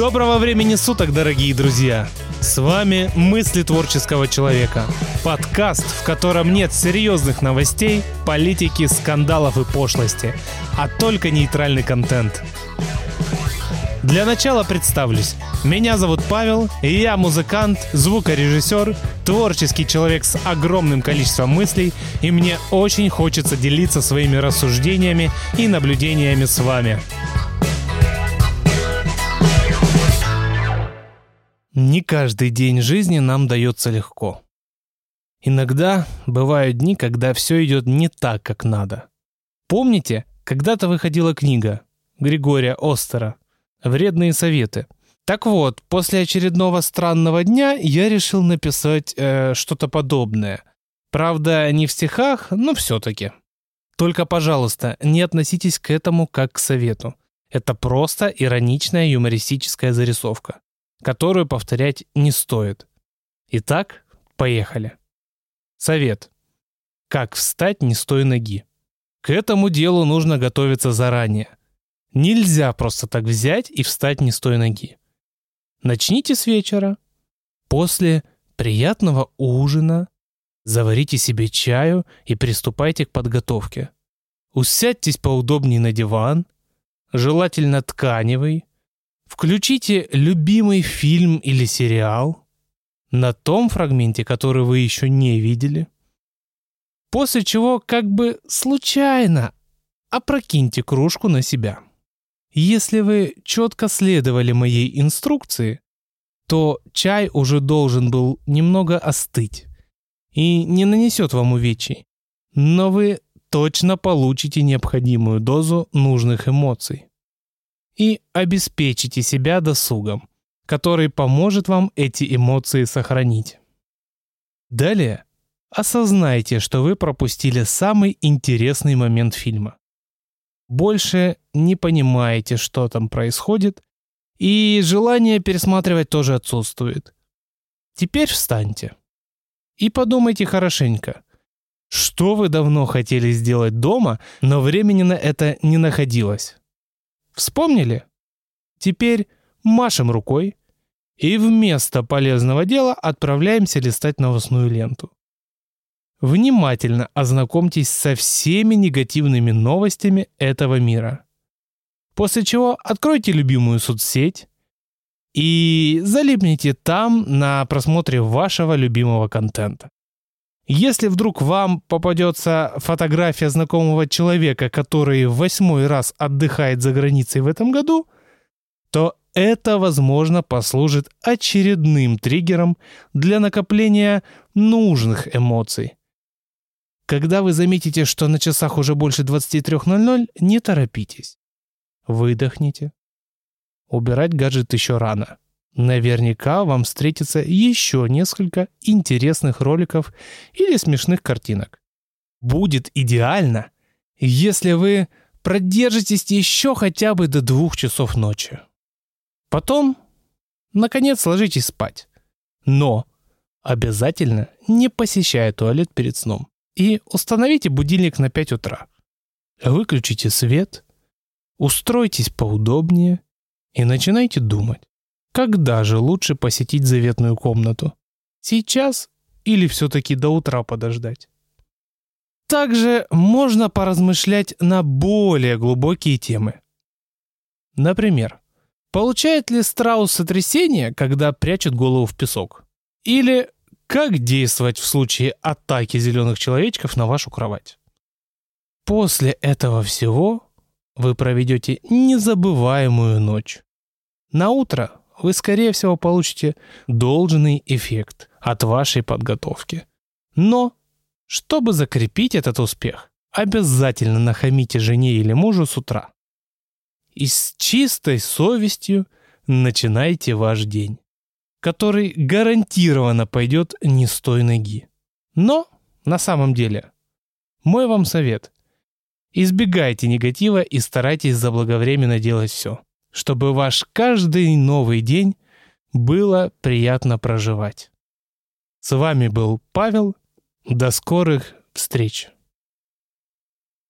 Доброго времени суток, дорогие друзья! С вами «Мысли творческого человека» – подкаст, в котором нет серьезных новостей, политики, скандалов и пошлости, а только нейтральный контент. Для начала представлюсь. Меня зовут Павел, и я музыкант, звукорежиссер, творческий человек с огромным количеством мыслей, и мне очень хочется делиться своими рассуждениями и наблюдениями с вами. Не каждый день жизни нам дается легко. Иногда бывают дни, когда все идет не так, как надо. Помните, когда-то выходила книга Григория Остера «Вредные советы». Так вот, после очередного странного дня я решил написать э, что-то подобное. Правда, не в стихах, но все-таки. Только, пожалуйста, не относитесь к этому как к совету. Это просто ироничная юмористическая зарисовка которую повторять не стоит. Итак, поехали. Совет. Как встать не с той ноги. К этому делу нужно готовиться заранее. Нельзя просто так взять и встать не с той ноги. Начните с вечера. После приятного ужина заварите себе чаю и приступайте к подготовке. Усядьтесь поудобнее на диван, желательно тканевый, Включите любимый фильм или сериал на том фрагменте, который вы еще не видели. После чего как бы случайно опрокиньте кружку на себя. Если вы четко следовали моей инструкции, то чай уже должен был немного остыть и не нанесет вам увечий. Но вы точно получите необходимую дозу нужных эмоций и обеспечите себя досугом, который поможет вам эти эмоции сохранить. Далее осознайте, что вы пропустили самый интересный момент фильма. Больше не понимаете, что там происходит, и желание пересматривать тоже отсутствует. Теперь встаньте и подумайте хорошенько, что вы давно хотели сделать дома, но времени на это не находилось. Вспомнили? Теперь машем рукой и вместо полезного дела отправляемся листать новостную ленту. Внимательно ознакомьтесь со всеми негативными новостями этого мира. После чего откройте любимую соцсеть и залипните там на просмотре вашего любимого контента. Если вдруг вам попадется фотография знакомого человека, который восьмой раз отдыхает за границей в этом году, то это, возможно, послужит очередным триггером для накопления нужных эмоций. Когда вы заметите, что на часах уже больше 23.00, не торопитесь. Выдохните. Убирать гаджет еще рано. Наверняка вам встретится еще несколько интересных роликов или смешных картинок. Будет идеально, если вы продержитесь еще хотя бы до двух часов ночи. Потом, наконец, ложитесь спать. Но обязательно не посещая туалет перед сном. И установите будильник на 5 утра. Выключите свет, устройтесь поудобнее и начинайте думать. Когда же лучше посетить заветную комнату? Сейчас или все-таки до утра подождать? Также можно поразмышлять на более глубокие темы. Например, получает ли страус сотрясение, когда прячет голову в песок? Или как действовать в случае атаки зеленых человечков на вашу кровать? После этого всего вы проведете незабываемую ночь. На утро вы, скорее всего, получите должный эффект от вашей подготовки. Но, чтобы закрепить этот успех, обязательно нахамите жене или мужу с утра. И с чистой совестью начинайте ваш день, который гарантированно пойдет не с той ноги. Но, на самом деле, мой вам совет – избегайте негатива и старайтесь заблаговременно делать все чтобы ваш каждый новый день было приятно проживать. С вами был Павел. До скорых встреч!